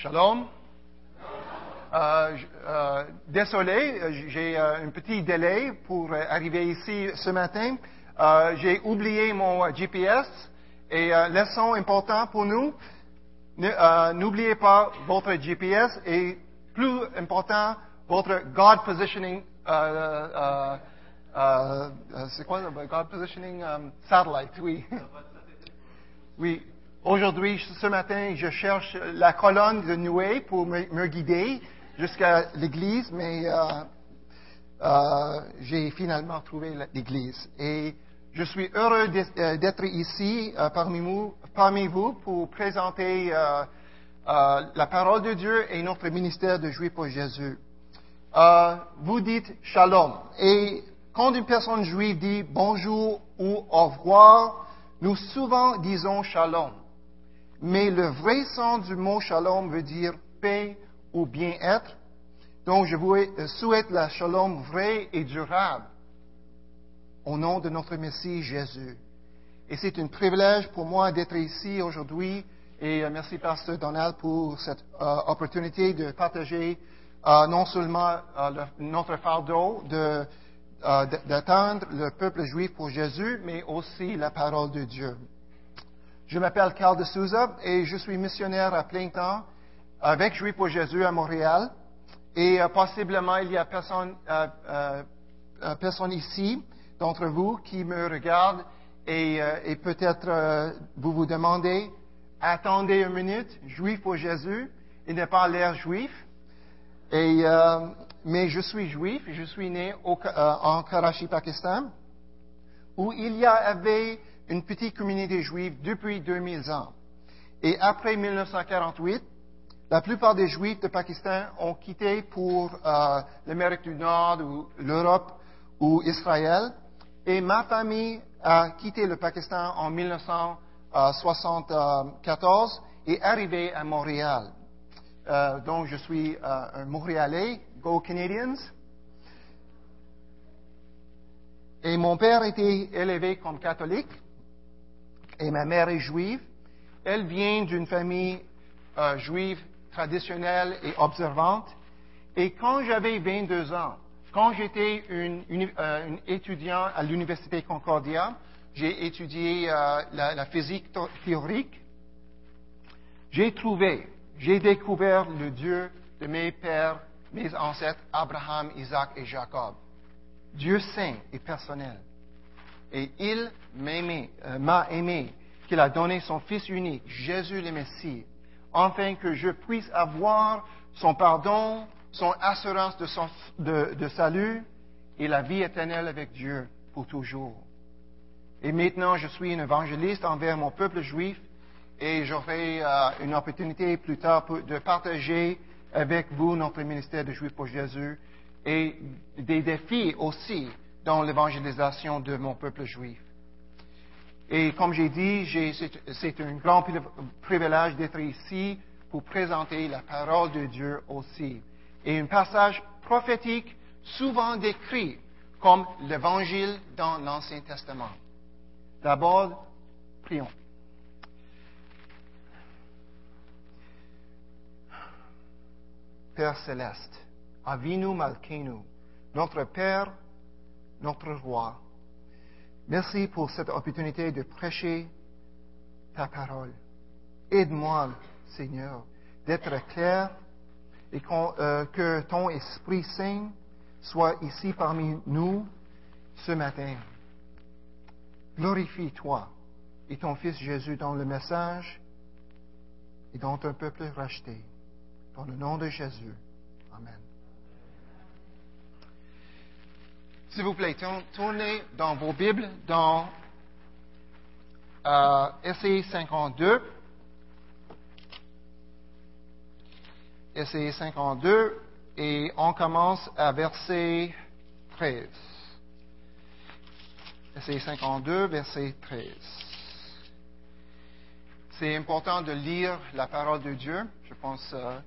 Shalom. Euh, euh, désolé, j'ai euh, un petit délai pour arriver ici ce matin. j'ai oublié mon GPS et leçon importante pour nous. N'oubliez pas votre GPS et plus important, votre God positioning. C'est quoi God positioning satellite? Oui. oui. Aujourd'hui, ce matin, je cherche la colonne de nuée pour me, guider jusqu'à l'église, mais euh, euh, j'ai finalement trouvé l'église. Et je suis heureux euh, d'être ici parmi, vous, parmi vous pour présenter la parole de Dieu et notre ministère de Juifs pour Jésus. vous dites shalom. Et quand une personne juive dit bonjour ou au revoir, nous souvent disons shalom. Mais le vrai sens du mot shalom veut dire paix ou bien-être. Donc, je vous souhaite la shalom vraie et durable au nom de notre Messie Jésus. Et c'est un privilège pour moi d'être ici aujourd'hui. Et euh, merci, Pasteur Donald, pour cette euh, opportunité de partager euh, non seulement notre fardeau d'atteindre le peuple juif pour Jésus, mais aussi la parole de Dieu. Je m'appelle Carl de Souza et je suis missionnaire à plein temps avec Juif pour Jésus à Montréal. Et euh, possiblement, il y a personne, euh, euh, personne ici d'entre vous qui me regarde et, et peut-être vous vous demandez, attendez une minute, Juif pour Jésus, il n'est pas l'air juif. Et, mais je suis juif, je suis né en Karachi, Pakistan, où il y avait une petite communauté juive depuis 2000 ans. Et après 1948, la plupart des Juifs de Pakistan ont quitté pour euh, l'Amérique du Nord ou l'Europe ou Israël. Et ma famille a quitté le Pakistan en 1974 et arrivé à Montréal. Euh, donc je suis euh, un Montréalais, Go Canadians. Et mon père était élevé comme catholique et ma mère est juive. Elle vient d'une famille euh, juive traditionnelle et observante. Et quand j'avais 22 ans, quand j'étais une, euh, étudiant à l'Université Concordia, j'ai étudié euh, la, physique théorique. J'ai trouvé, j'ai découvert le Dieu de mes pères, mes ancêtres, Abraham, Isaac et Jacob. Dieu saint et personnel. Et il euh, m'a aimé, qu'il a donné son Fils unique, Jésus le Messie, afin que je puisse avoir son pardon, son assurance de, salut et la vie éternelle avec Dieu pour toujours. Et maintenant, je suis un évangéliste envers mon peuple juif et j'aurai euh, une opportunité plus tard de partager avec vous notre ministère de Juifs pour Jésus et des défis aussi dans l'évangélisation de mon peuple juif. Et comme j'ai dit, c'est un grand privilège d'être ici pour présenter la parole de Dieu aussi. Et un passage prophétique souvent décrit comme l'évangile dans l'Ancien Testament. D'abord, prions. Père céleste, Avinu Malkenu, notre Père notre roi. Merci pour cette opportunité de prêcher ta parole. Aide-moi, Seigneur, d'être clair et euh, que ton Esprit Saint soit ici parmi nous ce matin. Glorifie-toi et ton Fils Jésus dans le message et dans ton peuple racheté. Dans le nom de Jésus. S'il vous plaît, tournez dans vos Bibles dans euh, Essai 52. Essai 52 et on commence à verset 13. Essai 52, verset 13. C'est important de lire la parole de Dieu. Je pense que euh,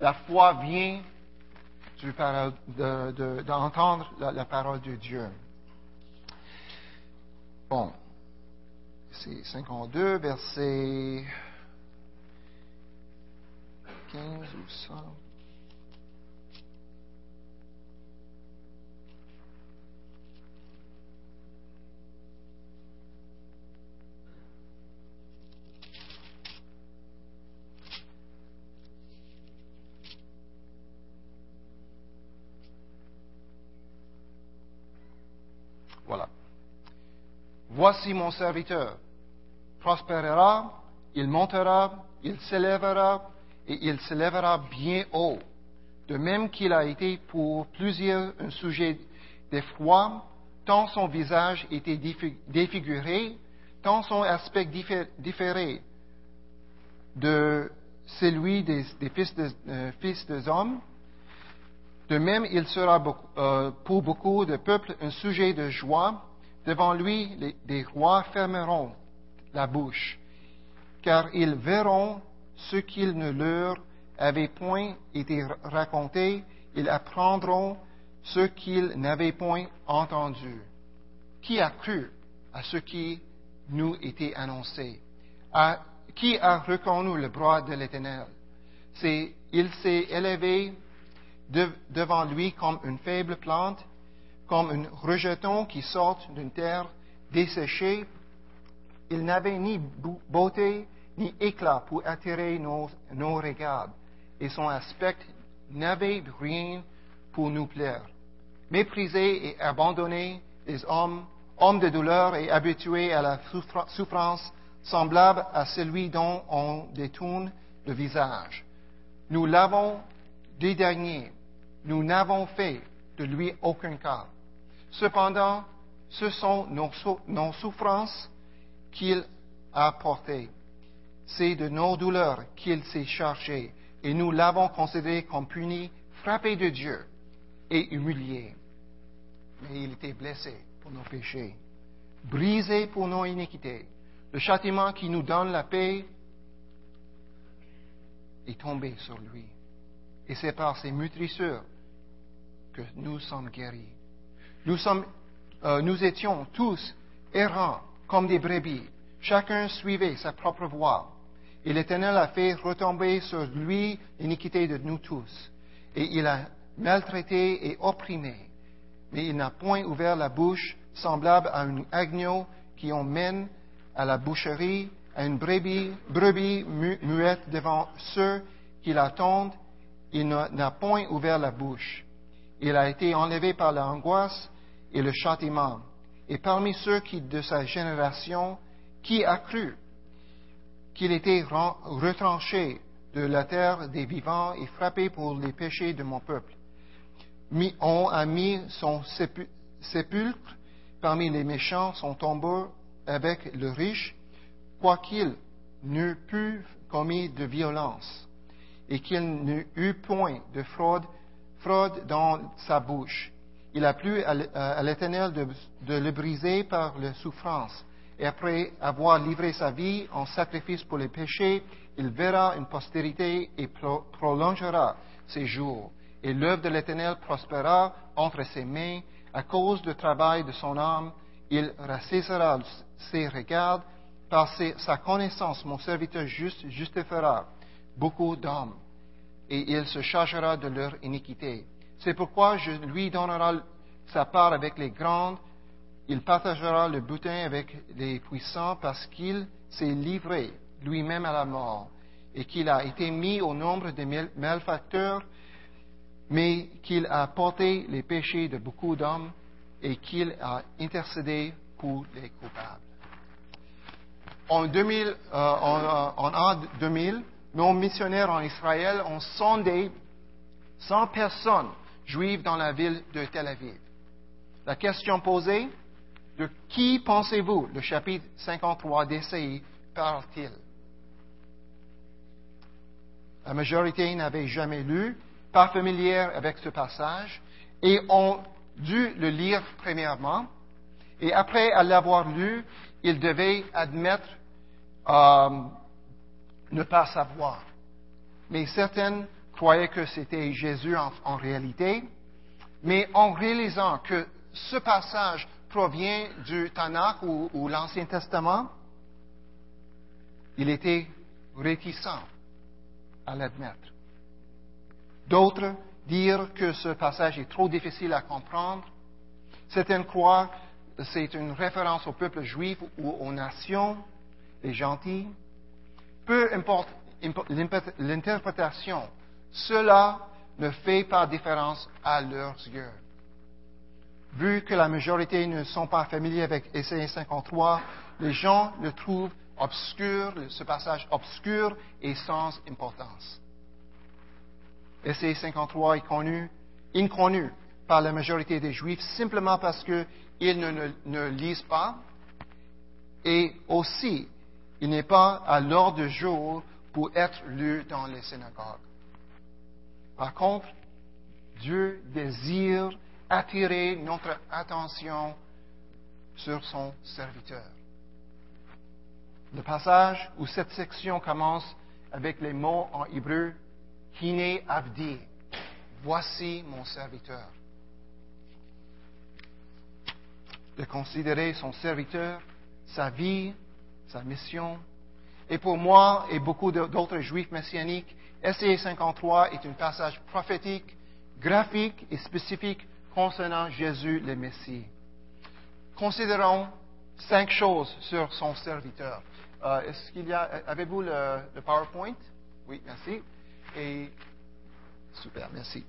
la foi vient d'entendre la, parole de Dieu. Bon, c'est 52, verset 115 ou 100. Voici mon serviteur. Prospérera, il montera, il s'élèvera et il s'élèvera bien haut. De même qu'il a été pour plusieurs un sujet d'effroi, tant son visage était défiguré, tant son aspect différé de celui des, euh, fils des hommes. De même, il sera euh, pour beaucoup de peuples un sujet de joie. Devant lui, les, rois fermeront la bouche, car ils verront ce qu'il ne leur avait point été raconté, ils apprendront ce qu'ils n'avaient point entendu. Qui a cru à ce qui nous était annoncé? qui a reconnu le bras de l'Éternel? Il s'est élevé devant lui comme une faible plante, comme un rejeton qui sort d'une terre desséchée. Il n'avait ni beauté ni éclat pour attirer nos, regards, et son aspect n'avait rien pour nous plaire. Méprisé et abandonné, les hommes, hommes de douleur et habitués à la souffrance, semblables à celui dont on détourne le visage. Nous l'avons dédaigné, nous n'avons fait de lui aucun cas. Cependant, ce sont nos, souffrances qu'il a portées c'est de nos douleurs qu'il s'est chargé, et nous l'avons considéré comme puni, frappé de Dieu et humilié. Mais il était blessé pour nos péchés, brisé pour nos iniquités. Le châtiment qui nous donne la paix est tombé sur lui. Et c'est par ses mutrissures que nous sommes guéris. Nous, sommes, euh, nous étions tous errants comme des brebis. Chacun suivait sa propre voie. Et l'Éternel a fait retomber sur lui l'iniquité de nous tous. Et il a maltraité et opprimé. Mais il n'a point ouvert la bouche semblable à un agneau qui emmène à la boucherie, à une brebis, brebis muette devant ceux qui l'attendent. Il n'a point ouvert la bouche. Il a été enlevé par l'angoisse et le châtiment. Et parmi ceux qui, de sa génération, qui a cru qu'il était retranché de la terre des vivants et frappé pour les péchés de mon peuple. on a mis son sépulcre parmi les méchants, son tombeau avec le riche, quoiqu'il n'eût pu commis de violence et qu'il n'eût point de fraude, fraude dans sa bouche. Il a plu à l'Éternel de, le briser par la souffrance et après avoir livré sa vie en sacrifice pour les péchés, il verra une postérité et prolongera ses jours. Et l'œuvre de l'Éternel prospérera entre ses mains. À cause du travail de son âme, il rassisera ses regards. Par sa connaissance, mon serviteur juste justifiera beaucoup d'hommes, et il se chargera de leur iniquité. C'est pourquoi je lui donnerai sa part avec les grandes, il partagera le butin avec les puissants parce qu'il s'est livré lui-même à la mort et qu'il a été mis au nombre des malfacteurs, mais qu'il a porté les péchés de beaucoup d'hommes et qu'il a intercédé pour les coupables. En, 2000, euh, en 2000, euh, nos missionnaires en Israël ont sondé 100 personnes juives dans la ville de Tel Aviv. La question posée, de qui pensez-vous le chapitre 53 d'Essaïe parle-t-il? La majorité n'avait jamais lu, pas familière avec ce passage, et ont dû le lire premièrement, et après l'avoir lu, ils devaient admettre euh, ne pas savoir. Mais certaines croyaient que c'était Jésus en réalité, mais en réalisant que ce passage provient du Tanakh ou, l'Ancien Testament, il était réticent à l'admettre. D'autres dirent que ce passage est trop difficile à comprendre. Certains croient que c'est une référence au peuple juif ou aux nations, les gentils. Peu importe l'interprétation, cela ne fait pas différence à leurs yeux. Vu que la majorité ne sont pas familiers avec Essai 53, les gens le trouvent obscur, ce passage obscur et sans importance. Essai 53 est connu, inconnu par la majorité des Juifs simplement parce qu'ils ne, lisent pas et aussi il n'est pas à l'ordre du jour pour être lu dans les synagogues. Par contre, Dieu désire attirer notre attention sur son serviteur. Le passage où cette section commence avec les mots en hébreu Hine Avdi, voici mon serviteur. De considérer son serviteur, sa vie, sa mission. Et pour moi et beaucoup d'autres juifs messianiques, SE 53 est un passage prophétique, graphique et spécifique concernant Jésus le Messie. Considérons cinq choses sur son serviteur. Euh, est-ce qu'il y a, avez-vous le, PowerPoint? Oui, merci. Et, super, merci.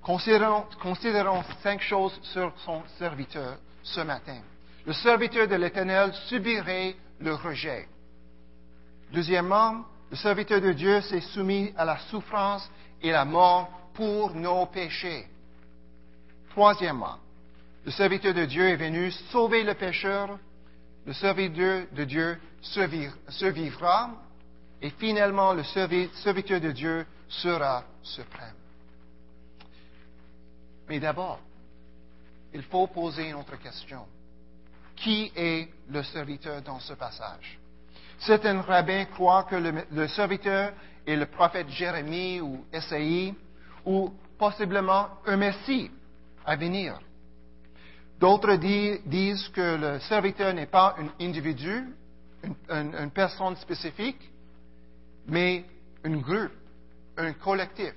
Considérons cinq choses sur son serviteur ce matin. Le serviteur de l'Éternel subirait le rejet. Deuxièmement, le serviteur de Dieu s'est soumis à la souffrance et la mort pour nos péchés. Troisièmement, le serviteur de Dieu est venu sauver le pécheur. Le serviteur de Dieu survivra. Et finalement, le serviteur de Dieu sera suprême. Mais d'abord, il faut poser une autre question. Qui est le serviteur dans ce passage? Certains rabbins croient que le, serviteur est le prophète Jérémie ou Esaïe ou possiblement un Messie à venir. D'autres disent que le serviteur n'est pas un individu, une, personne spécifique, mais un groupe, un collectif,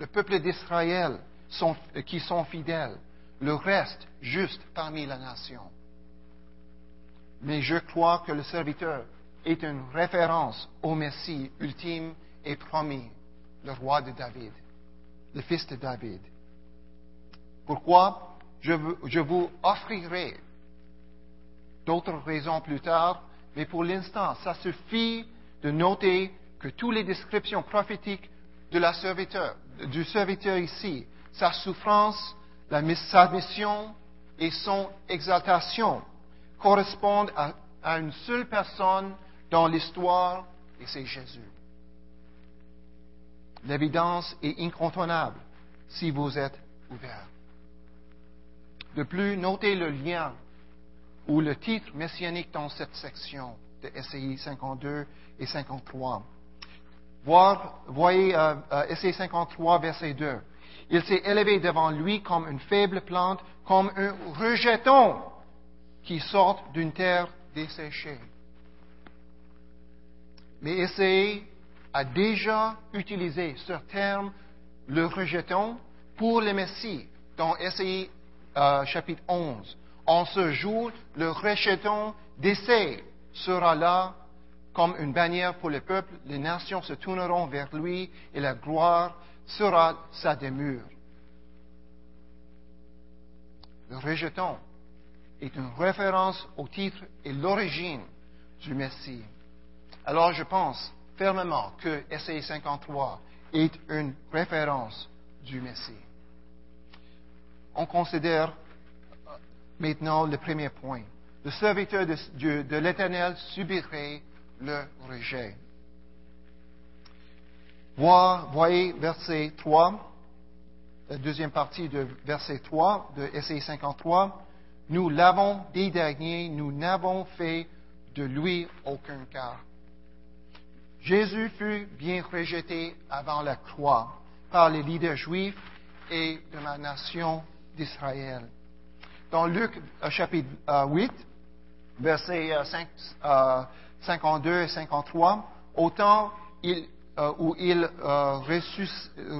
le peuple d'Israël qui sont fidèles, le reste juste parmi la nation. Mais je crois que le serviteur est une référence au Messie ultime et promis, le roi de David, le fils de David. Pourquoi je, vous offrirai d'autres raisons plus tard, mais pour l'instant, ça suffit de noter que toutes les descriptions prophétiques de la serviteur, du serviteur ici, sa souffrance, la, sa mission et son exaltation correspondent à, une seule personne dans l'histoire et c'est Jésus. L'évidence est incontournable si vous êtes ouvert. De plus, notez le lien ou le titre messianique dans cette section de SCI 52 et 53. Voir, voyez euh, euh, SCI 53, verset 2. Il s'est élevé devant lui comme une faible plante, comme un rejeton qui sort d'une terre desséchée. Mais Essai a déjà utilisé ce terme, le rejeton, pour le Messie, dans Essai euh, chapitre 11. En ce jour, le rejeton d'Essai sera là comme une bannière pour le peuple. Les nations se tourneront vers lui et la gloire sera sa demeure. Le rejeton est une référence au titre et l'origine du Messie. Alors je pense fermement que SAI 53 est une référence du Messie. On considère euh, maintenant le premier point. Le serviteur de, l'Éternel subirait le rejet. voyez verset 3, la deuxième partie de verset 3 de SAI 53. Nous l'avons dernier, nous n'avons fait de lui aucun cas. Jésus fut bien rejeté avant la croix par les leaders juifs et de la nation d'Israël. Dans Luc euh, chapitre 8, euh, versets 52 euh, et 53, autant il où il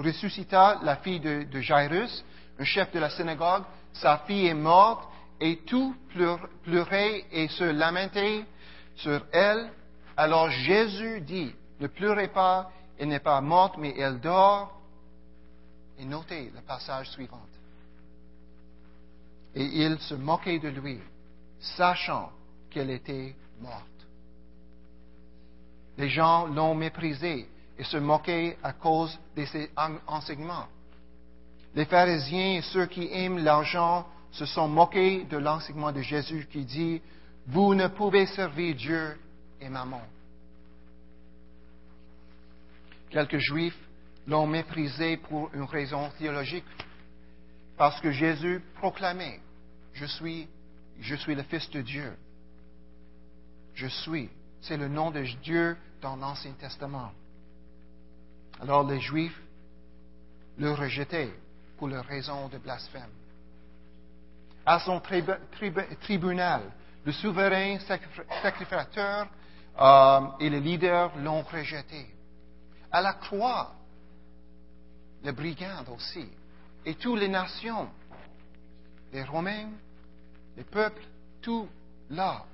ressuscita la fille de, de Jairus, un chef de la synagogue. Sa fille est morte et tout pleurait et se lamentait sur elle. Alors Jésus dit, ne pleurez pas, elle n'est pas morte, mais elle dort. Et notez le passage suivant. Et il se moquait de lui, sachant qu'elle était morte. Les gens l'ont méprisé et se moquaient à cause de ses enseignements. Les pharisiens et ceux qui aiment l'argent se sont moqués de l'enseignement de Jésus qui dit, Vous ne pouvez servir Dieu et maman. Quelques juifs l'ont méprisé pour une raison théologique, parce que Jésus proclamait, Je suis, je suis le Fils de Dieu. Je suis. C'est le nom de Dieu dans l'Ancien Testament. Alors les Juifs le rejetaient pour leur raison de blasphème. À son tribunal, le souverain sacrificateur euh, et les leaders l'ont rejeté. À la croix, les brigands aussi, et toutes les nations, les Romains, les peuples, tout là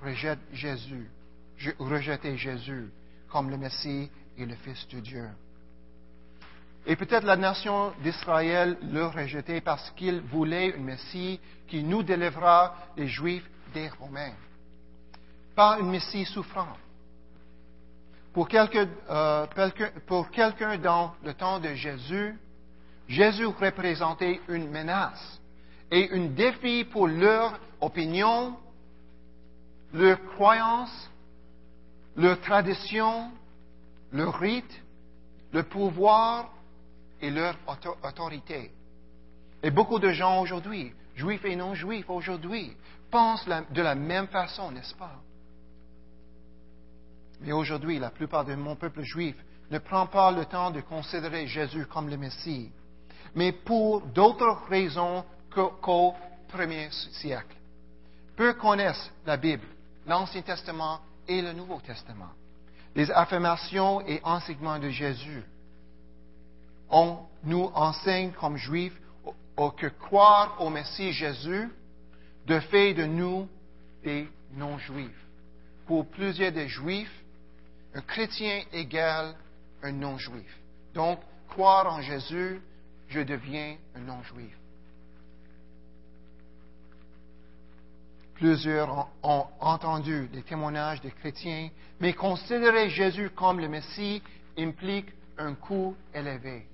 rejette Jésus, rejetait Jésus comme le Messie et le Fils de Dieu. Et peut-être la nation d'Israël le rejetait parce qu'il voulait un Messie qui nous délivrera les Juifs des Romains. Pas un Messie souffrant. Pour euh, quelqu'un dans le temps de Jésus, Jésus représentait une menace et un défi pour leur opinion, leur croyance, leur tradition, leur rite, le pouvoir et leur autorité. Et beaucoup de gens aujourd'hui, juifs et non juifs aujourd'hui, pensent de la même façon, n'est-ce pas? Mais aujourd'hui, la plupart de mon peuple juif ne prend pas le temps de considérer Jésus comme le Messie, mais pour d'autres raisons qu'au premier siècle. Peu connaissent la Bible, l'Ancien Testament et le Nouveau Testament. Les affirmations et enseignements de Jésus. On nous enseigne comme juifs que croire au Messie Jésus de fait de nous des non-juifs. Pour plusieurs des juifs, un chrétien égale un non-juif. Donc, croire en Jésus, je deviens un non-juif. Plusieurs ont entendu les témoignages des chrétiens, mais considérer Jésus comme le Messie implique un coût élevé.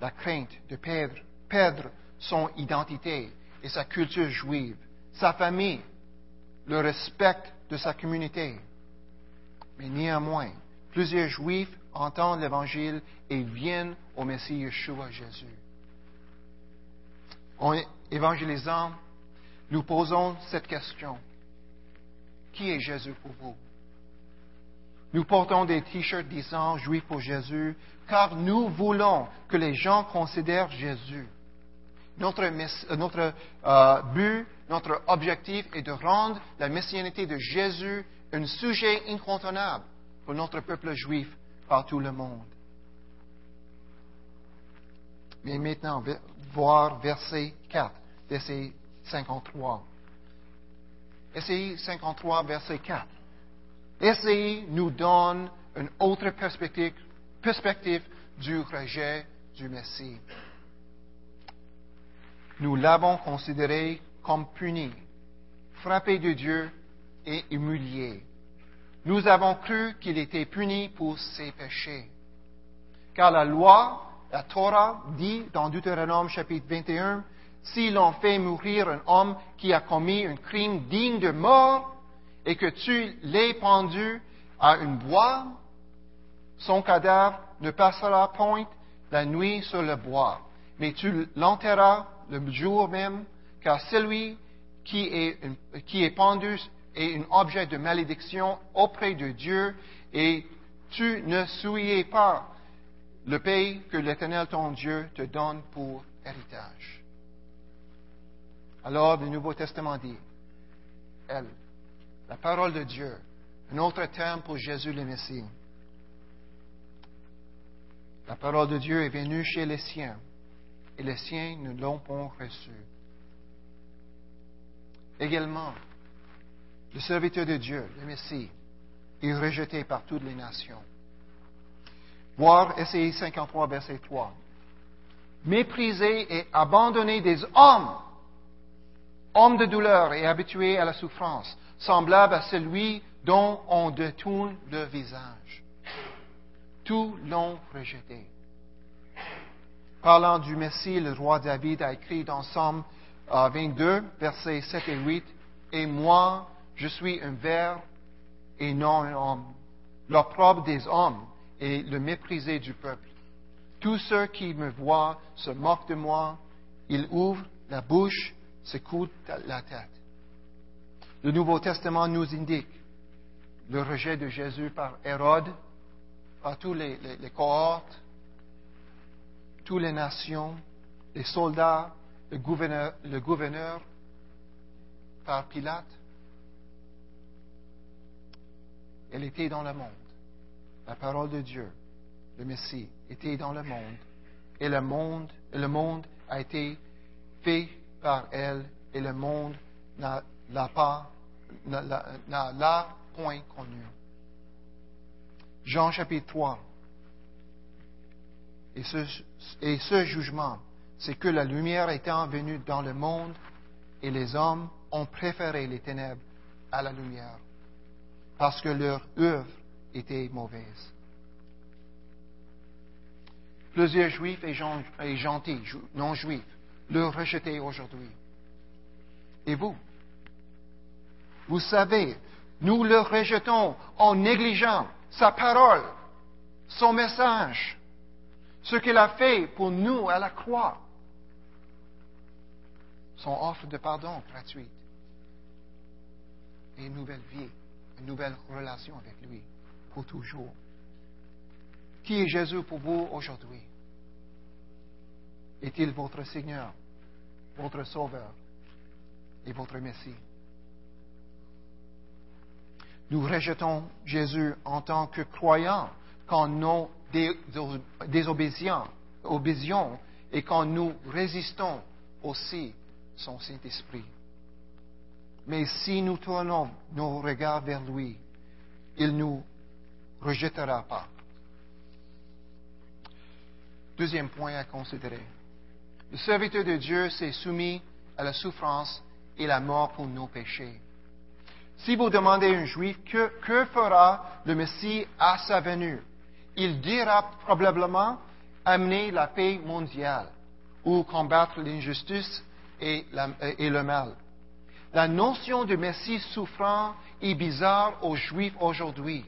La crainte de perdre, son identité et sa culture juive, sa famille, le respect de sa communauté. Mais néanmoins, plusieurs Juifs entendent l'Évangile et viennent au Messie Yeshua Jésus. En évangélisant, nous posons cette question. Qui est Jésus pour vous? Nous portons des t-shirts disant Juif pour Jésus, car nous voulons que les gens considèrent Jésus. Notre, notre euh, but notre objectif est de rendre la messianité de Jésus un sujet incontournable pour notre peuple juif par tout le monde. Mais maintenant, voir verset 4 d'Essai 53. Essai 53, verset 4. Essai nous donne une autre perspective, perspective du rejet du Messie. Nous l'avons considéré comme puni, frappé de Dieu et humilié. Nous avons cru qu'il était puni pour ses péchés. Car la loi, la Torah, dit dans Deutéronome chapitre 21, si l'on fait mourir un homme qui a commis un crime digne de mort et que tu l'aies pendu à une bois, son cadavre ne passera point la nuit sur le bois, mais tu l'enterras le jour même car celui qui est, qui est pendu est un objet de malédiction auprès de Dieu, et tu ne souillais pas le pays que l'Éternel ton Dieu te donne pour héritage. Alors le Nouveau Testament dit, elle, la parole de Dieu, Un autre terme pour Jésus le Messie. La parole de Dieu est venue chez les siens, et les siens ne l'ont pas reçu. Également, le serviteur de Dieu, le Messie, est rejeté par toutes les nations. Voir Essai 53, verset 3. Méprisé et abandonné des hommes, hommes de douleur et habitués à la souffrance, semblable à celui dont on détourne le visage. Tous l'ont rejeté. Parlant du Messie, le roi David a écrit dans Somme 22, versets 7 et 8, Et moi, je suis un ver et non un homme, l'opprobre des hommes et le méprisé du peuple. Tous ceux qui me voient se moquent de moi, ils ouvrent la bouche, secouent la tête. Le Nouveau Testament nous indique le rejet de Jésus par Hérode, par tous les, cohortes, toutes les nations, les soldats, le gouverneur, gouverneur par Pilate. Elle était dans le monde. La parole de Dieu, le Messie, était dans le monde. Et le monde, le monde a été fait par elle et le monde n'a pas, n'a l'a point connu. Jean chapitre 3. Et ce, et ce jugement, c'est que la lumière étant venue dans le monde et les hommes ont préféré les ténèbres à la lumière parce que leur œuvre était mauvaise. Plusieurs juifs et gentils, non juifs, le rejeté aujourd'hui. Et vous Vous savez, nous le rejetons en négligeant sa parole, son message, ce qu'il a fait pour nous à la croix, son offre de pardon gratuite et une nouvelle vie, une nouvelle relation avec lui pour toujours. Qui est Jésus pour vous aujourd'hui? Est-il votre Seigneur, votre Sauveur et votre Messie? Nous rejetons Jésus en tant que croyants quand nous désobéissons et quand nous résistons aussi son Saint-Esprit. Mais si nous tournons nos regards vers lui, il ne nous rejettera pas. Deuxième point à considérer. Le serviteur de Dieu s'est soumis à la souffrance et la mort pour nos péchés. Si vous demandez à un juif que, que fera le Messie à sa venue, il dira probablement amener la paix mondiale ou combattre l'injustice et, le mal. La notion de Messie souffrant est bizarre aux Juifs aujourd'hui,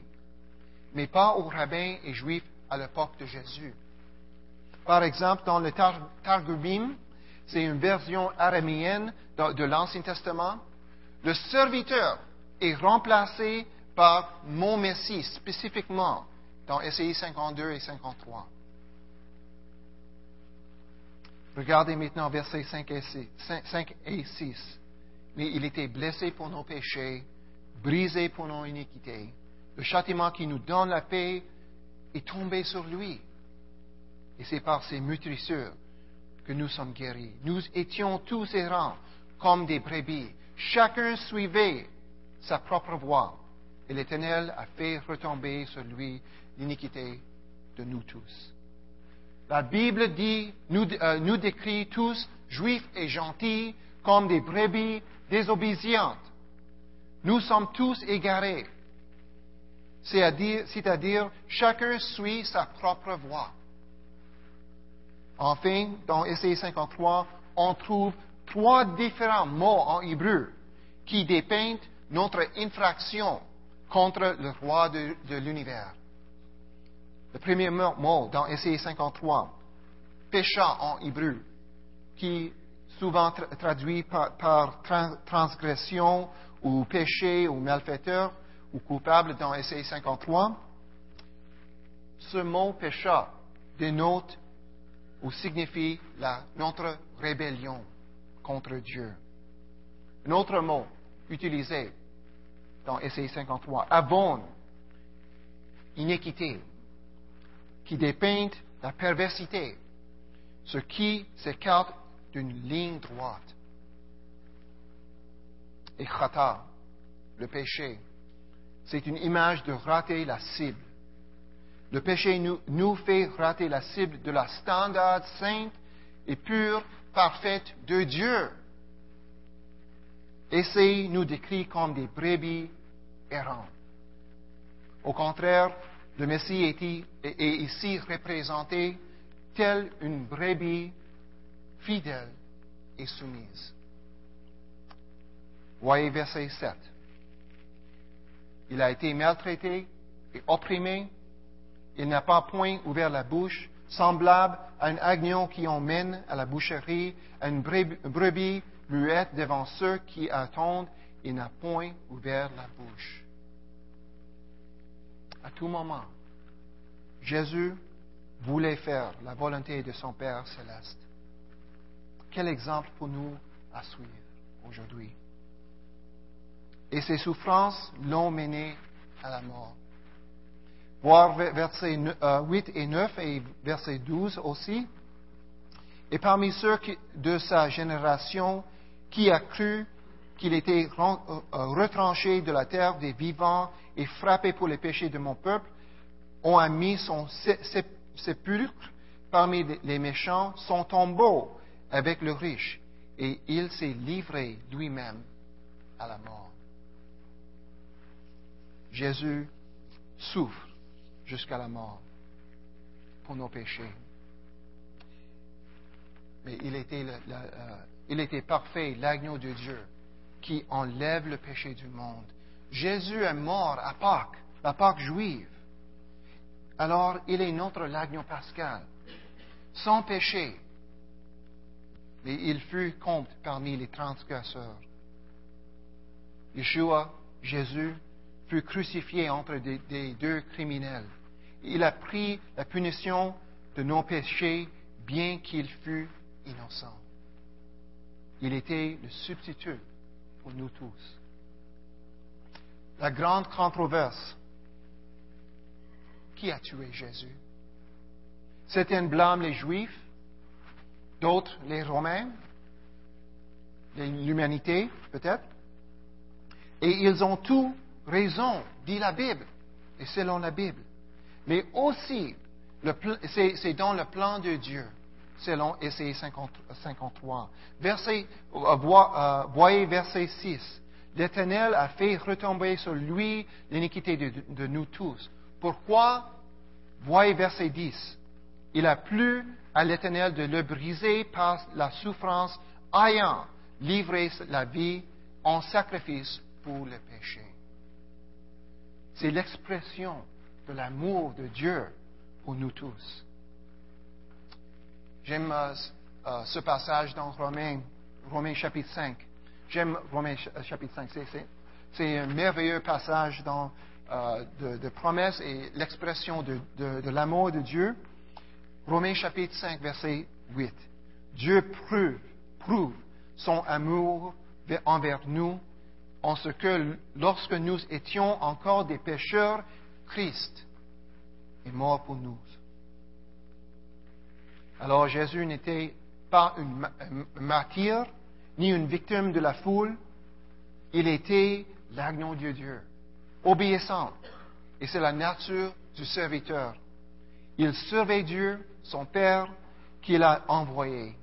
mais pas aux rabbins et Juifs à l'époque de Jésus. Par exemple, dans le Targumim, c'est une version araméenne de l'Ancien Testament, le serviteur est remplacé par mon Messie spécifiquement dans SI 52 et 53. Regardez maintenant versets 5 et 6. 5 et 6. Mais il était blessé pour nos péchés, brisé pour nos iniquités. Le châtiment qui nous donne la paix est tombé sur lui. Et c'est par ses meurtrissures que nous sommes guéris. Nous étions tous errants comme des brebis. Chacun suivait sa propre voie. Et l'Éternel a fait retomber sur lui l'iniquité de nous tous. La Bible dit, nous, euh, décrit tous, juifs et gentils, comme des brebis désobédientes. Nous sommes tous égarés. C'est-à-dire, c'est-à-dire, chacun suit sa propre voie. Enfin, dans Essai 53, on trouve trois différents mots en hébreu qui dépeignent notre infraction contre le roi de, l'univers. Le premier mot dans Essai 53, pécha en hébreu, qui souvent traduit par, transgression ou péché ou malfaiteur ou coupable dans Essai 53. Ce mot pécha dénote ou signifie notre rébellion contre Dieu. Un autre mot utilisé dans Essai 53, Avon, iniquité, qui dépeint la perversité, ce qui s'écarte d'une ligne droite. Et khata, le péché, c'est une image de rater la cible. Le péché nous, fait rater la cible de la standard sainte et pure, parfaite de Dieu. Essai nous décrit comme des brebis errantes. Au contraire, le Messie est, ici représenté tel une brebis fidèle et soumise. Voyez verset 7. Il a été maltraité et opprimé. Il n'a pas point ouvert la bouche, semblable à un agneau qui emmène à la boucherie, à une brebis muette devant ceux qui attendent. Il n'a point ouvert la bouche. À tout moment, Jésus voulait faire la volonté de son Père céleste. Quel exemple pour nous à suivre aujourd'hui? Et ses souffrances l'ont mené à la mort. Voir versets 8 euh, et 9 et verset 12 aussi. Et parmi ceux de sa génération qui a cru qu'il était euh, retranché de la terre des vivants et frappé pour les péchés de mon peuple, on a mis son sépulcre parmi les méchants, son tombeau avec le riche, et il s'est livré lui-même à la mort. Jésus souffre jusqu'à la mort pour nos péchés. Mais il était, euh, il était parfait, l'agneau de Dieu, qui enlève le péché du monde. Jésus est mort à Pâques, la Pâques juive. Alors, il est notre l'agneau pascal, sans péché, mais il fut compte parmi les transgresseurs. Yeshua, Jésus, fut crucifié entre des, deux criminels. Il a pris la punition de nos péchés, bien qu'il fût innocent. Il était le substitut pour nous tous. La grande controverse. Qui a tué Jésus? Certains blâment les Juifs, d'autres les Romains, l'humanité peut-être. Et ils ont tout raison, dit la Bible, et selon la Bible. Mais aussi, c'est dans le plan de Dieu, selon Essai 53. Verset, euh, euh, voyez verset 6. L'Éternel a fait retomber sur lui l'iniquité de, de, nous tous. Pourquoi? Voyez verset 10. Il a plu à l'Éternel de le briser par la souffrance, ayant livré la vie en sacrifice pour le péché. C'est l'expression de l'amour de Dieu pour nous tous. J'aime euh, euh, ce passage dans Romains, Romains chapitre 5. J'aime Romains euh, chapitre 5. C'est un merveilleux passage de, de promesses et l'expression de, l'amour de Dieu. Romains chapitre 5, verset 8. Dieu prouve son amour envers nous en ce que lorsque nous étions encore des pécheurs, Christ est mort pour nous. Alors Jésus n'était pas un martyr, ni une victime de la foule, il était l'agneau de Dieu, obéissant. Et c'est la nature du serviteur. Il servait Dieu, son Père, qu'il a envoyé.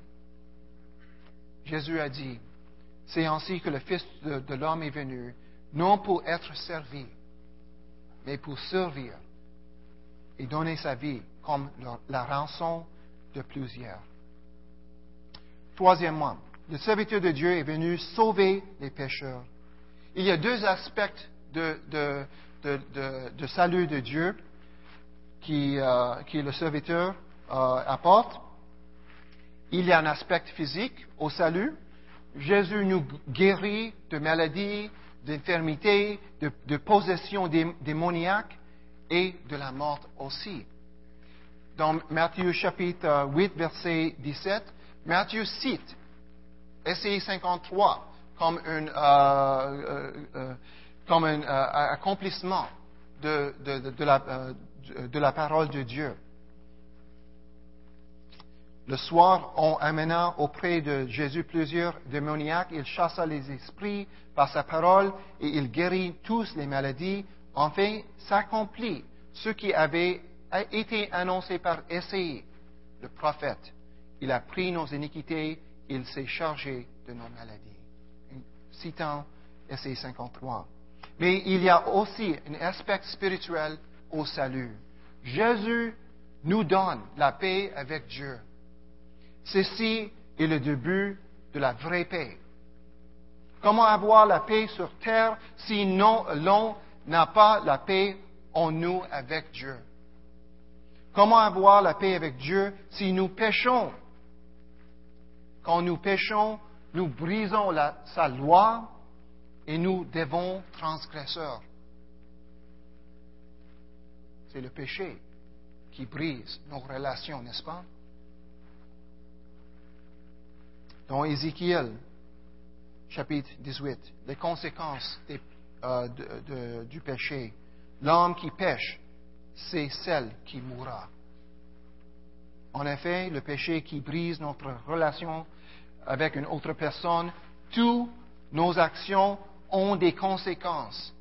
Jésus a dit, c'est ainsi que le Fils de, l'homme est venu, non pour être servi, mais pour servir et donner sa vie comme la rançon de plusieurs. Troisièmement, le serviteur de Dieu est venu sauver les pécheurs. Il y a deux aspects de, salut de Dieu qui, euh, le serviteur euh, apporte. Il y a un aspect physique au salut, Jésus nous guérit de maladies, d'infirmités, de, de possessions démoniaques et de la mort aussi. Dans Matthieu chapitre 8, verset 17, Matthieu cite Essai 53 comme euh, euh, euh, comme un euh, accomplissement euh, de, la, parole de Dieu. Le soir, on amena auprès de Jésus plusieurs démoniaques. Il chassa les esprits par sa parole et il guérit tous les maladies. Enfin, s'accomplit ce qui avait été annoncé par Essai, le prophète. Il a pris nos iniquités, il s'est chargé de nos maladies. Citant Essai 53. Mais il y a aussi un aspect spirituel au salut. Jésus nous donne la paix avec Dieu. Ceci est le début de la vraie paix. Comment avoir la paix sur terre si l'on n'a pas la paix en nous avec Dieu? Comment avoir la paix avec Dieu si nous péchons? Quand nous péchons, nous brisons sa loi et nous devons transgresseurs. C'est le péché qui brise nos relations, n'est-ce pas? Dans Ézéchiel, chapitre 18, les conséquences euh, du péché. L'homme qui pêche, c'est celle qui mourra. En effet, le péché qui brise notre relation avec une autre personne, toutes nos actions ont des conséquences.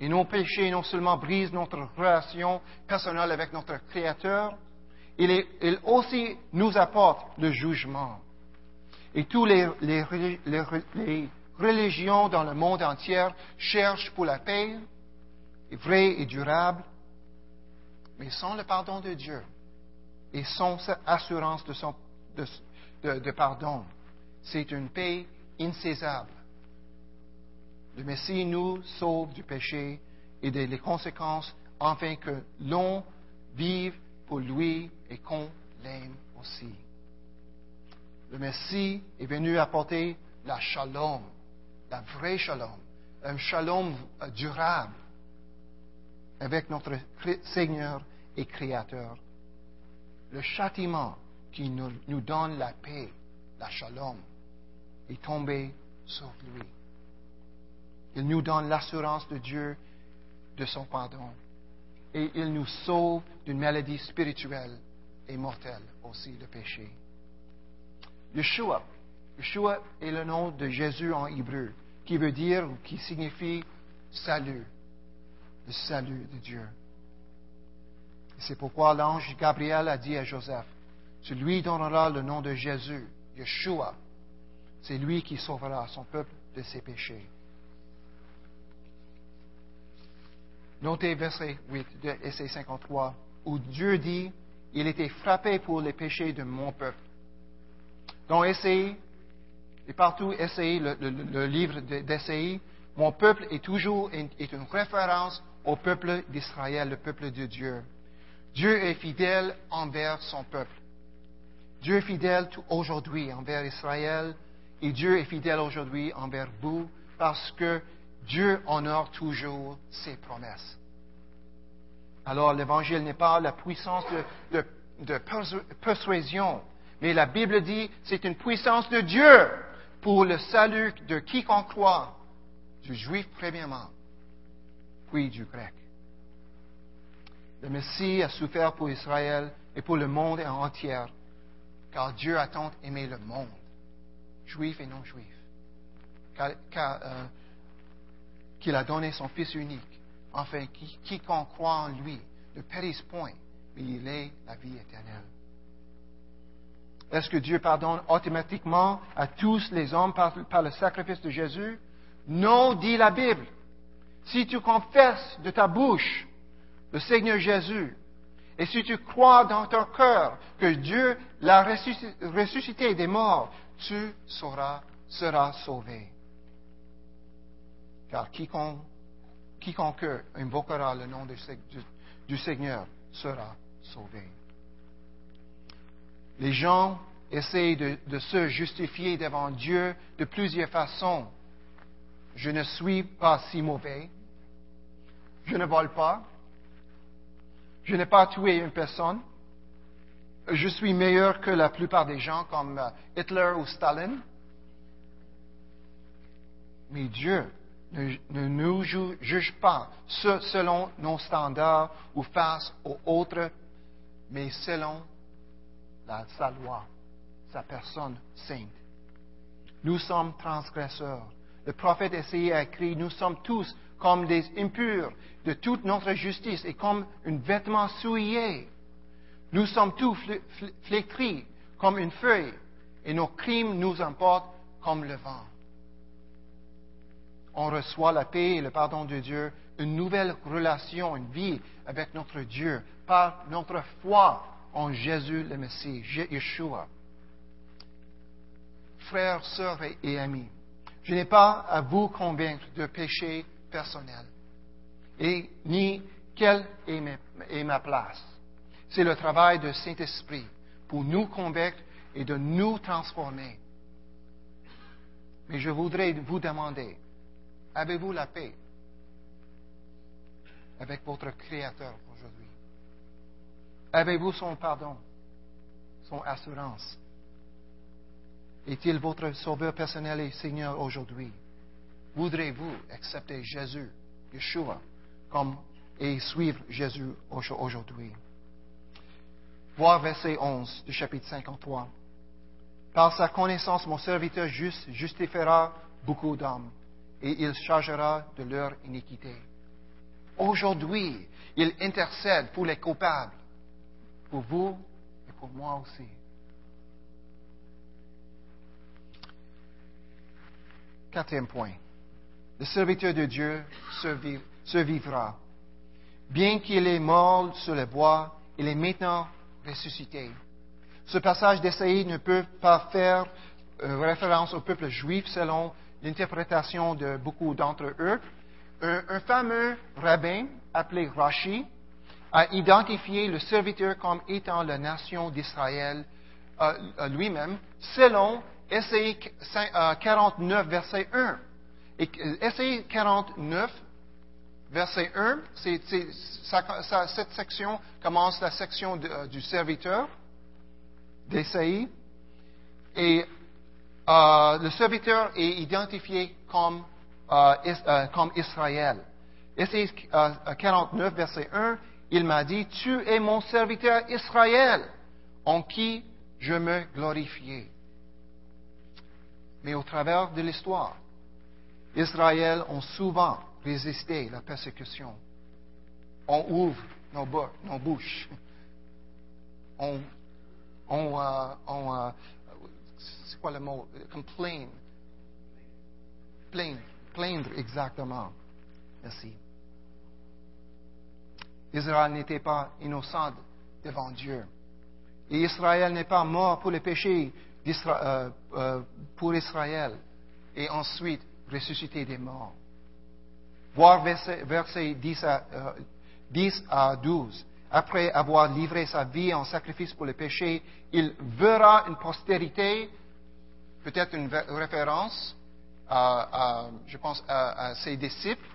Et nos péchés non seulement brisent notre relation personnelle avec notre Créateur, il, aussi nous apporte le jugement. Et toutes les, les, religions dans le monde entier cherchent pour la paix, vraie et durable, mais sans le pardon de Dieu et sans assurance de, de pardon, c'est une paix insaisable. Le Messie nous sauve du péché et des conséquences afin que l'on vive pour lui et qu'on l'aime aussi. Le Messie est venu apporter la shalom, la vraie shalom, un shalom durable avec notre Seigneur et Créateur. Le châtiment qui nous, donne la paix, la shalom, est tombé sur lui. Il nous donne l'assurance de Dieu de son pardon. Et il nous sauve d'une maladie spirituelle et mortelle aussi, le péché. Yeshua. Yeshua est le nom de Jésus en hébreu, qui veut dire ou qui signifie salut, le salut de Dieu. C'est pourquoi l'ange Gabriel a dit à Joseph, tu lui donneras le nom de Jésus, Yeshua. C'est lui qui sauvera son peuple de ses péchés. Notez verset 8 de Essai 53, où Dieu dit, il était frappé pour les péchés de mon peuple. Dans Essai, et partout Essai, le, livre d'Essai, mon peuple est toujours est une référence au peuple d'Israël, le peuple de Dieu. Dieu est fidèle envers son peuple. Dieu est fidèle aujourd'hui envers Israël et Dieu est fidèle aujourd'hui envers vous parce que Dieu honore toujours ses promesses. Alors l'Évangile n'est pas la puissance de, persuasion, mais la Bible dit c'est une puissance de Dieu pour le salut de quiconque croit, du juif premièrement, du grec. Le Messie a souffert pour Israël et pour le monde entier, car Dieu a tant aimé le monde, juif et non juif, euh, qu'il a donné son Fils unique, afin que quiconque croit en lui ne périsse point, mais il ait la vie éternelle. Est-ce que Dieu pardonne automatiquement à tous les hommes par, le sacrifice de Jésus? Non, dit la Bible. Si tu confesses de ta bouche le Seigneur Jésus, et si tu crois dans ton cœur que Dieu l'a ressuscité des morts, tu seras, sauvé. Car quiconque, invoquera le nom du, Seigneur sera sauvé. Les gens essayent de, se justifier devant Dieu de plusieurs façons. Je ne suis pas si mauvais. Je ne vole pas. Je n'ai pas tué une personne. Je suis meilleur que la plupart des gens comme euh, Hitler ou Staline. Mais Dieu ne, nous ju- juge pas se- selon nos standards ou face aux autres, mais selon sa loi, sa personne sainte. Nous sommes transgresseurs. Le prophète Essayé a écrit, nous sommes tous comme des impurs de toute notre justice et comme un vêtement souillé. Nous sommes tous fl- fl- flétris comme une feuille et nos crimes nous emportent comme le vent. On reçoit la paix et le pardon de Dieu, une nouvelle relation, une vie avec notre Dieu par notre foi en Jésus le Messie, Yeshua. Frères, sœurs et- amis, je n'ai pas à vous convaincre de péché personnel et ni quelle est ma place. C'est le travail du Saint-Esprit pour nous convaincre et de nous transformer. Mais je voudrais vous demander, avez-vous la paix avec votre Créateur aujourd'hui? Avez-vous son pardon, son assurance? Est-il votre sauveur personnel et Seigneur aujourd'hui? Voudrez-vous accepter Jésus, Yeshua, comme et suivre Jésus au- aujourd'hui? Voir verset 11 du chapitre 53. Par sa connaissance, mon serviteur juste justifiera beaucoup d'hommes et il chargera de leur iniquité. Aujourd'hui, il intercède pour les coupables, pour vous et pour moi aussi. Quatrième point. Le serviteur de Dieu surviv- survivra. Bien qu'il est mort sur le bois, il est maintenant ressuscité. Ce passage d'Essaïe ne peut pas faire euh, référence au peuple juif selon l'interprétation de beaucoup d'entre eux. Un, fameux rabbin appelé Rashi a identifié le serviteur comme étant la nation d'Israël euh, euh, lui-même selon Essaïe 49, verset 1. Et euh, Essaïe 49, verset 1, c'est- c'est- ça- ça- cette section commence la section euh, du serviteur d'Essaïe. Et euh, le serviteur est identifié comme, euh, euh, comme Israël. Euh, 49, verset 1, il m'a dit, Tu es mon serviteur Israël, en qui je me glorifiais. Mais au travers de l'histoire, Israël ont souvent résisté à la persécution. On ouvre nos, bou- nos bouches. On, euh, euh, c'est quoi le mot? Complain. Plaindre, plaindre exactement. Merci. Israël n'était pas innocent devant Dieu. Et Israël n'est pas mort pour les péchés euh, pour Israël et ensuite ressuscité des morts. Voir verset, verset 10, à, euh, 10 à 12. Après avoir livré sa vie en sacrifice pour les péchés, il verra une postérité, peut-être une référence, à, je pense, à ses disciples,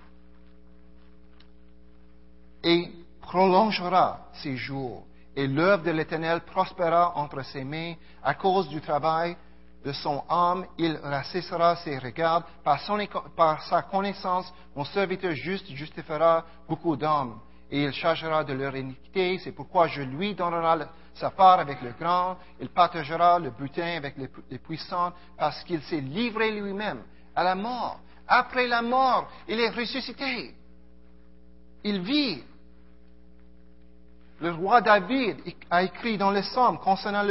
et prolongera ses jours. Et l'œuvre de l'Éternel prospérera entre ses mains. À cause du travail de son âme, il rassessera ses regards. Par, son par sa connaissance, mon serviteur juste justifiera beaucoup d'hommes. Et il chargera de leur iniquité. C'est pourquoi je lui donnerai sa part avec le grand. Il partagera le butin avec les, pu- les puissants, parce qu'il s'est livré lui-même à la mort. Après la mort, il est ressuscité. Il vit. Le roi David a écrit dans les Psaumes concernant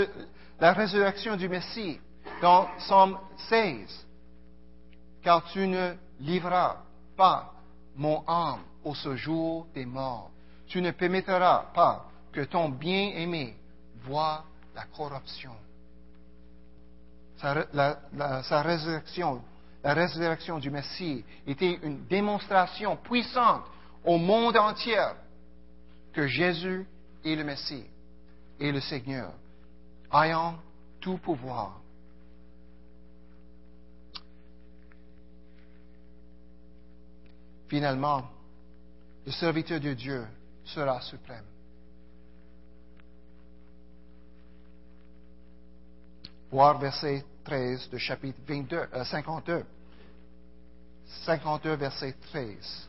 la résurrection du Messie, dans Psaume 16, Car tu ne livreras pas mon âme au séjour des morts. Tu ne permettras pas que ton bien-aimé voie la corruption. La- sa résurrection, la résurrection du Messie était une démonstration puissante au monde entier que Jésus est le Messie et le Seigneur, ayant tout pouvoir. Finalement, le serviteur de Dieu sera suprême. Voir verset 13 du chapitre 22, euh, 52. 52, verset 13.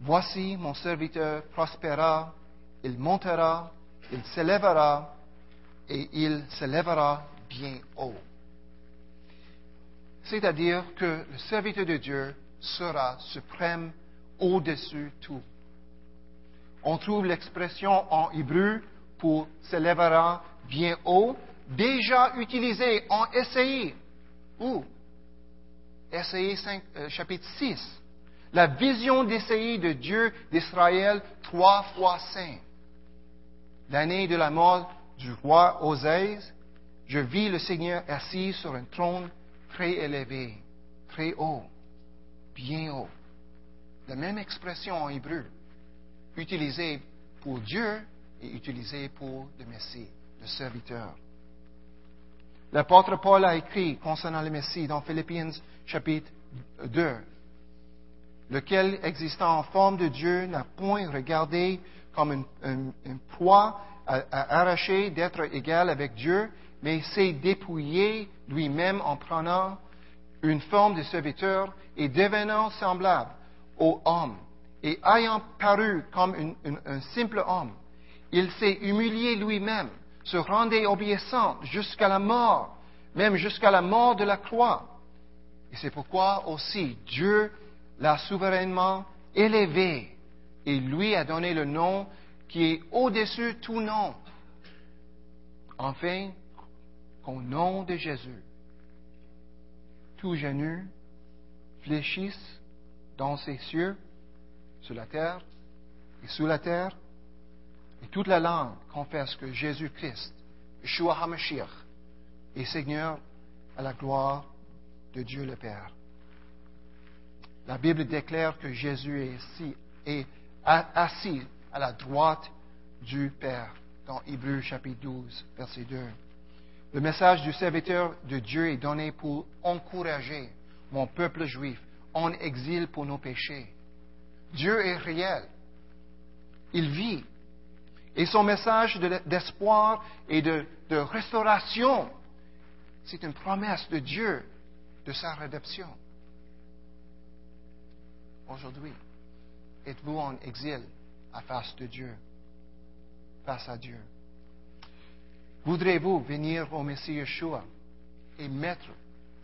Voici mon serviteur prospéra, il montera, il s'élèvera et il s'élèvera bien haut. C'est-à-dire que le serviteur de Dieu sera suprême au-dessus tout. On trouve l'expression en hébreu pour s'élèvera bien haut, déjà utilisée en. Où? SAI 5, euh, chapitre 6. La vision d'Essaïe de Dieu d'Israël, trois fois saint. L'année de la mort du roi Osaïs, je vis le Seigneur assis sur un trône très élevé, très haut, bien haut. La même expression en hébreu, utilisée pour Dieu et utilisée pour le Messie, le serviteur. L'apôtre Paul a écrit concernant le Messie dans Philippiens chapitre 2, lequel, existant en forme de Dieu, n'a point regardé comme une, à, à arracher d'être égal avec Dieu, mais s'est dépouillé lui-même en prenant une forme de serviteur et devenant semblable aux hommes. Et ayant paru comme un simple homme, il s'est humilié lui-même, se rendait obéissant jusqu'à la mort, même jusqu'à la mort de la croix. Et c'est pourquoi aussi Dieu l'a souverainement élevé et lui a donné le nom qui est au-dessus tout nom. Enfin, qu'au nom de Jésus, tout genou fléchisse dans ses cieux, sur la terre et sous la terre, et toute la langue confesse que Jésus-Christ, Yeshua HaMashiach, est Seigneur à la gloire de Dieu le Père. La Bible déclare que Jésus est assis, est assis à la droite du Père dans Hébreux chapitre 12, verset 2. Le message du serviteur de Dieu est donné pour encourager mon peuple juif en exil pour nos péchés. Dieu est réel. Il vit. Et son message d'espoir et de, de restauration, c'est une promesse de Dieu de sa rédemption. Aujourd'hui, êtes-vous en exil à face de Dieu, face à Dieu? Voudrez-vous venir au Messie Yeshua et mettre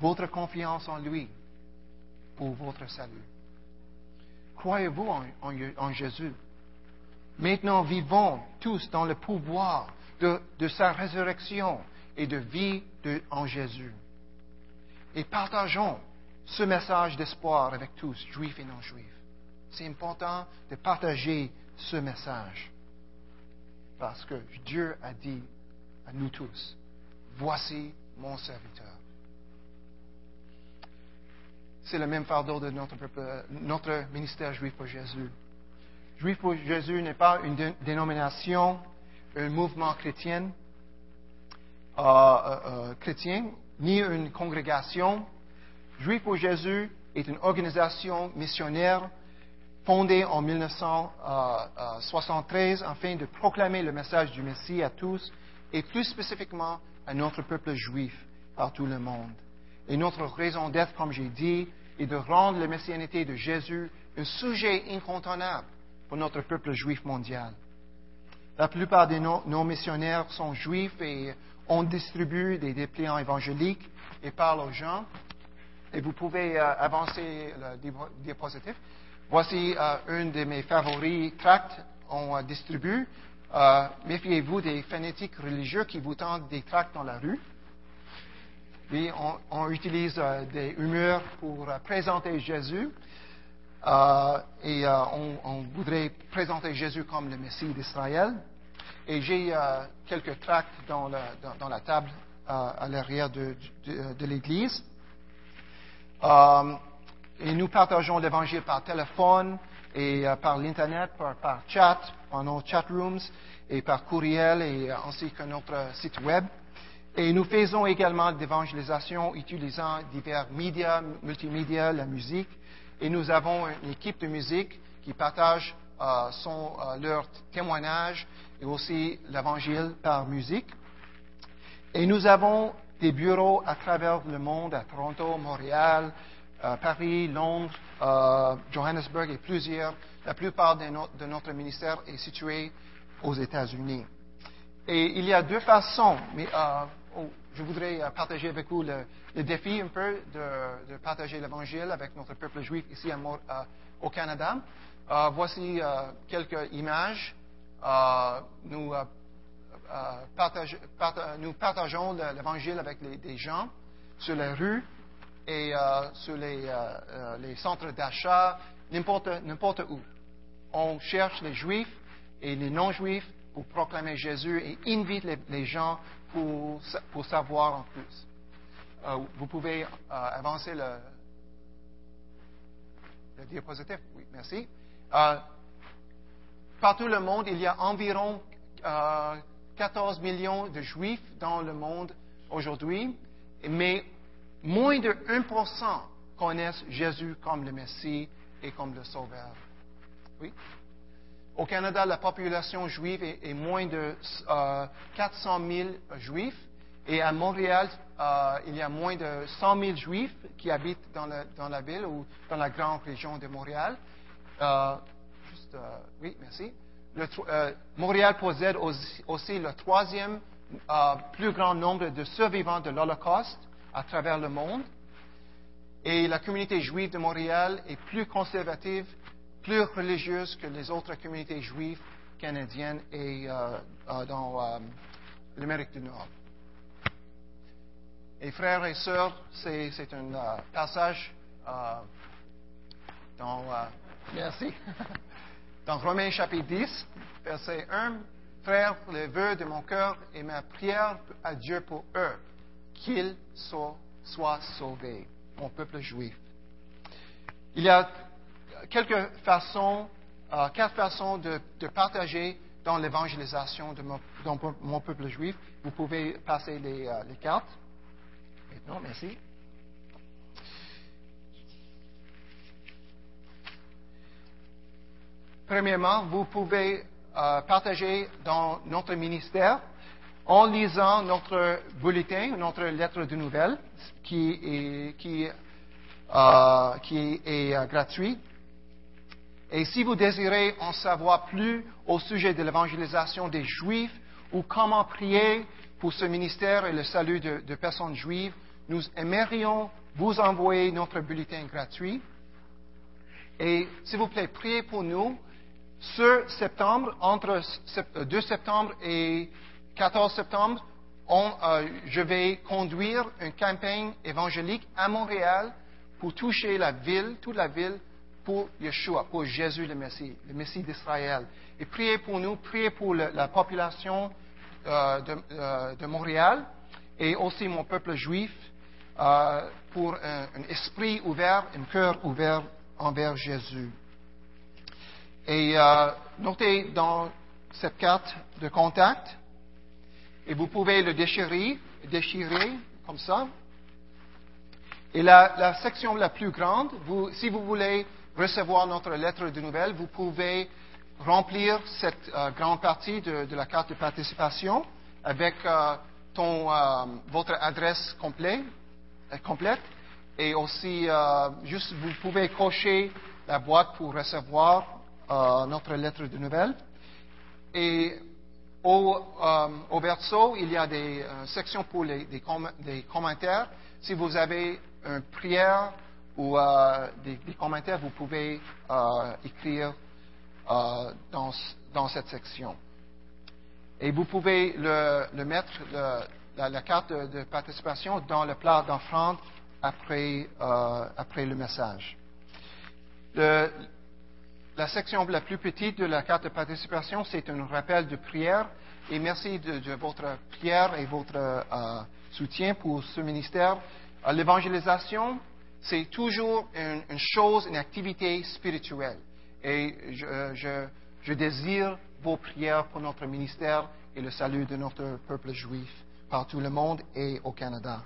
votre confiance en lui pour votre salut? Croyez-vous en, Jésus? Maintenant, vivons tous dans le pouvoir de, sa résurrection et de vie en Jésus. Et partageons ce message d'espoir avec tous, juifs et non-juifs. C'est important de partager ce message. Parce que Dieu a dit à nous tous, voici mon serviteur. C'est le même fardeau de notre, notre ministère juif pour Jésus. Juif pour Jésus n'est pas une dénomination, un mouvement chrétien, euh, euh, euh, chrétien, ni une congrégation. Juif pour Jésus est une organisation missionnaire fondée en 1973 afin de proclamer le message du Messie à tous et plus spécifiquement à notre peuple juif par tout le monde. Et notre raison d'être, comme j'ai dit, est de rendre la messianité de Jésus un sujet incontournable pour notre peuple juif mondial. La plupart de nos, missionnaires sont juifs et on distribue des dépliants évangéliques et parle aux gens. Et vous pouvez euh, avancer le diapositive. Voici euh, un de mes favoris tracts on distribue. Euh, méfiez-vous des fanatiques religieux qui vous tendent des tracts dans la rue. Oui, on, utilise euh, des humeurs pour euh, présenter Jésus. et on, voudrait présenter Jésus comme le Messie d'Israël. Et j'ai quelques tracts dans, la table à l'arrière de, de l'Église. et nous partageons l'Évangile par téléphone, et euh, par l'Internet, par, chat, par nos chat rooms et par courriel et euh, ainsi que notre site web. Et nous faisons également d'évangélisation utilisant divers médias, multimédia, la musique. Et nous avons une équipe de musique qui partage euh, son, leur témoignage et aussi l'évangile par musique. Et nous avons des bureaux à travers le monde, à Toronto, Montréal, euh, Paris, Londres, euh, Johannesburg et plusieurs. La plupart de, no- de notre ministère est situé aux États-Unis. Et il y a deux façons, mais euh, oh, je voudrais partager avec vous le, défi un peu de, partager l'Évangile avec notre peuple juif ici au Canada. Voici quelques images. Nous, partage- parta- nous partageons le- l'Évangile avec des gens sur les rues et euh, sur les, euh, euh, les centres d'achat, n'importe où. On cherche les Juifs et les non-Juifs pour proclamer Jésus et invite les, gens pour, pour savoir en plus. Vous pouvez avancer le, le diapositive. Oui, merci. Partout le monde, il y a environ euh, 14 millions de Juifs dans le monde aujourd'hui, mais moins de 1% connaissent Jésus comme le Messie et comme le Sauveur. Oui. Au Canada, la population juive est, moins de euh, 400 000 juifs. Et à Montréal, euh, il y a moins de 100 000 juifs qui habitent dans la, ville ou dans la grande région de Montréal. Euh, juste, euh, oui, merci. Montréal possède aussi, le troisième plus grand nombre de survivants de l'Holocauste à travers le monde. Et la communauté juive de Montréal est plus conservative, plus religieuse que les autres communautés juives canadiennes et euh, euh, dans euh, l'Amérique du Nord. Et frères et sœurs, c'est, c'est un euh, passage dans, merci, dans Romains chapitre 10, verset 1. Frères, le vœu de mon cœur et ma prière à Dieu pour eux, qu'ils soient, soient sauvés, mon peuple juif. Il y a quelques façons, euh, quatre façons de, partager dans l'évangélisation de mon, peuple juif. Vous pouvez passer les, euh, cartes. Maintenant, merci. Premièrement, vous pouvez euh, partager dans notre ministère en lisant notre bulletin, notre lettre de nouvelles qui est, qui, euh, euh, gratuit. Et si vous désirez en savoir plus au sujet de l'évangélisation des Juifs ou comment prier pour ce ministère et le salut de, personnes juives, nous aimerions vous envoyer notre bulletin gratuit. Et s'il vous plaît, priez pour nous. Ce septembre, entre sept- 2 septembre et 14 septembre, euh, je vais conduire une campagne évangélique à Montréal pour toucher la ville, toute la ville, pour Yeshua, pour Jésus le Messie, le Messie d'Israël. Et priez pour nous, priez pour la population euh, de, euh, de Montréal et aussi mon peuple juif pour un, esprit ouvert, un cœur ouvert envers Jésus. Et notez dans cette carte de contact, et vous pouvez le déchirer, déchirer comme ça. Et la, la section la plus grande, vous, si vous voulez recevoir notre lettre de nouvelles, vous pouvez remplir cette euh, grande partie de, de la carte de participation avec euh, ton, euh, votre adresse complète, euh, complète et aussi juste vous pouvez cocher la boîte pour recevoir notre lettre de nouvelles. Et au, euh, au verso, il y a des euh, sections pour les, commentaires. Si vous avez une prière ou euh, des, commentaires, vous pouvez écrire dans, cette section. Et vous pouvez le, mettre, la, carte de, participation, dans le plat d'offrande après, le message. La section la plus petite de la carte de participation, c'est un rappel de prière. Et merci de, votre prière et votre euh, soutien pour ce ministère. Euh, L'évangélisation, c'est toujours une, chose, une activité spirituelle. Et je, je- désire vos prières pour notre ministère et le salut de notre peuple juif partout le monde et au Canada.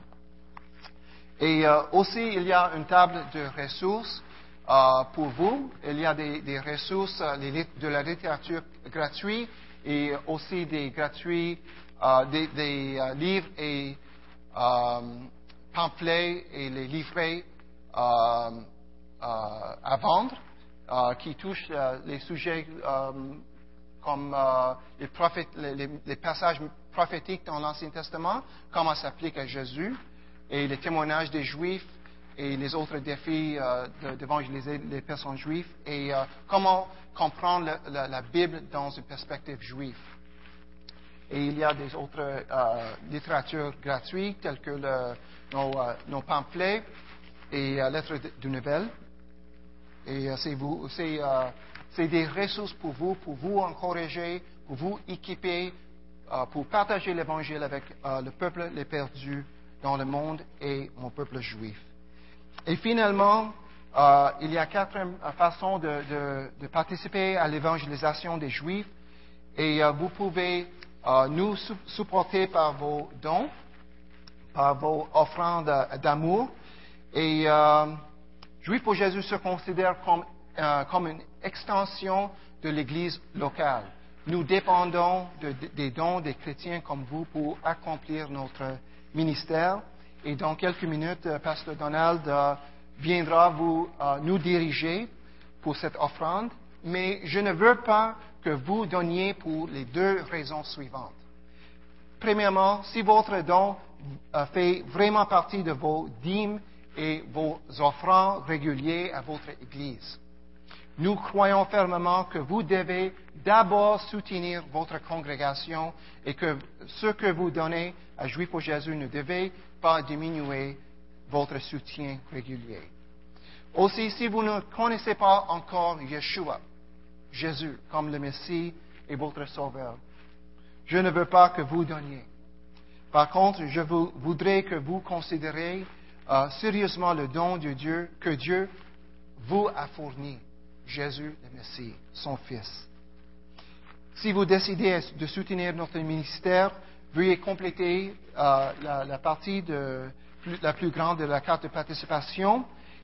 Et euh, aussi, il y a une table de ressources euh, pour vous. Il y a des, ressources, euh, de la littérature gratuite et aussi des gratuits, euh, des, livres et pamphlets et les livrets à vendre qui touchent les sujets comme les, les, passages prophétiques dans l'Ancien Testament, comment s'applique à Jésus, et les témoignages des Juifs et les autres défis d'évangéliser les personnes juives, et comment comprendre la, Bible dans une perspective juive. Et il y a des autres euh, littératures gratuites, telles que nos, nos, pamphlets et lettres de, nouvelles. Et c'est, c'est, c'est des ressources pour vous, pour vous encourager, pour vous équiper, pour partager l'Évangile avec le peuple les perdus dans le monde et mon peuple juif. Et finalement, euh, il y a quatre façons de, participer à l'évangélisation des Juifs et euh, vous pouvez euh, nous supporter par vos dons, par vos offrandes d'amour. Et Juif pour Jésus se considère comme, comme une extension de l'Église locale. Nous dépendons des dons des chrétiens comme vous pour accomplir notre ministère. Et dans quelques minutes, Pasteur Donald viendra vous, euh, nous diriger pour cette offrande, mais je ne veux pas que vous donniez pour les deux raisons suivantes. Premièrement, si votre don euh, fait vraiment partie de vos dîmes et vos offrandes réguliers à votre Église. Nous croyons fermement que vous devez d'abord soutenir votre congrégation et que ce que vous donnez à Juif pour Jésus ne devait pas diminuer votre soutien régulier. Aussi, si vous ne connaissez pas encore Yeshua, Jésus, comme le Messie et votre Sauveur, je ne veux pas que vous donniez. Par contre, je voudrais que vous considériez euh, sérieusement le don de Dieu que Dieu vous a fourni, Jésus le Messie, son Fils. Si vous décidez de soutenir notre ministère, veuillez compléter euh, la, partie la plus grande de la carte de participation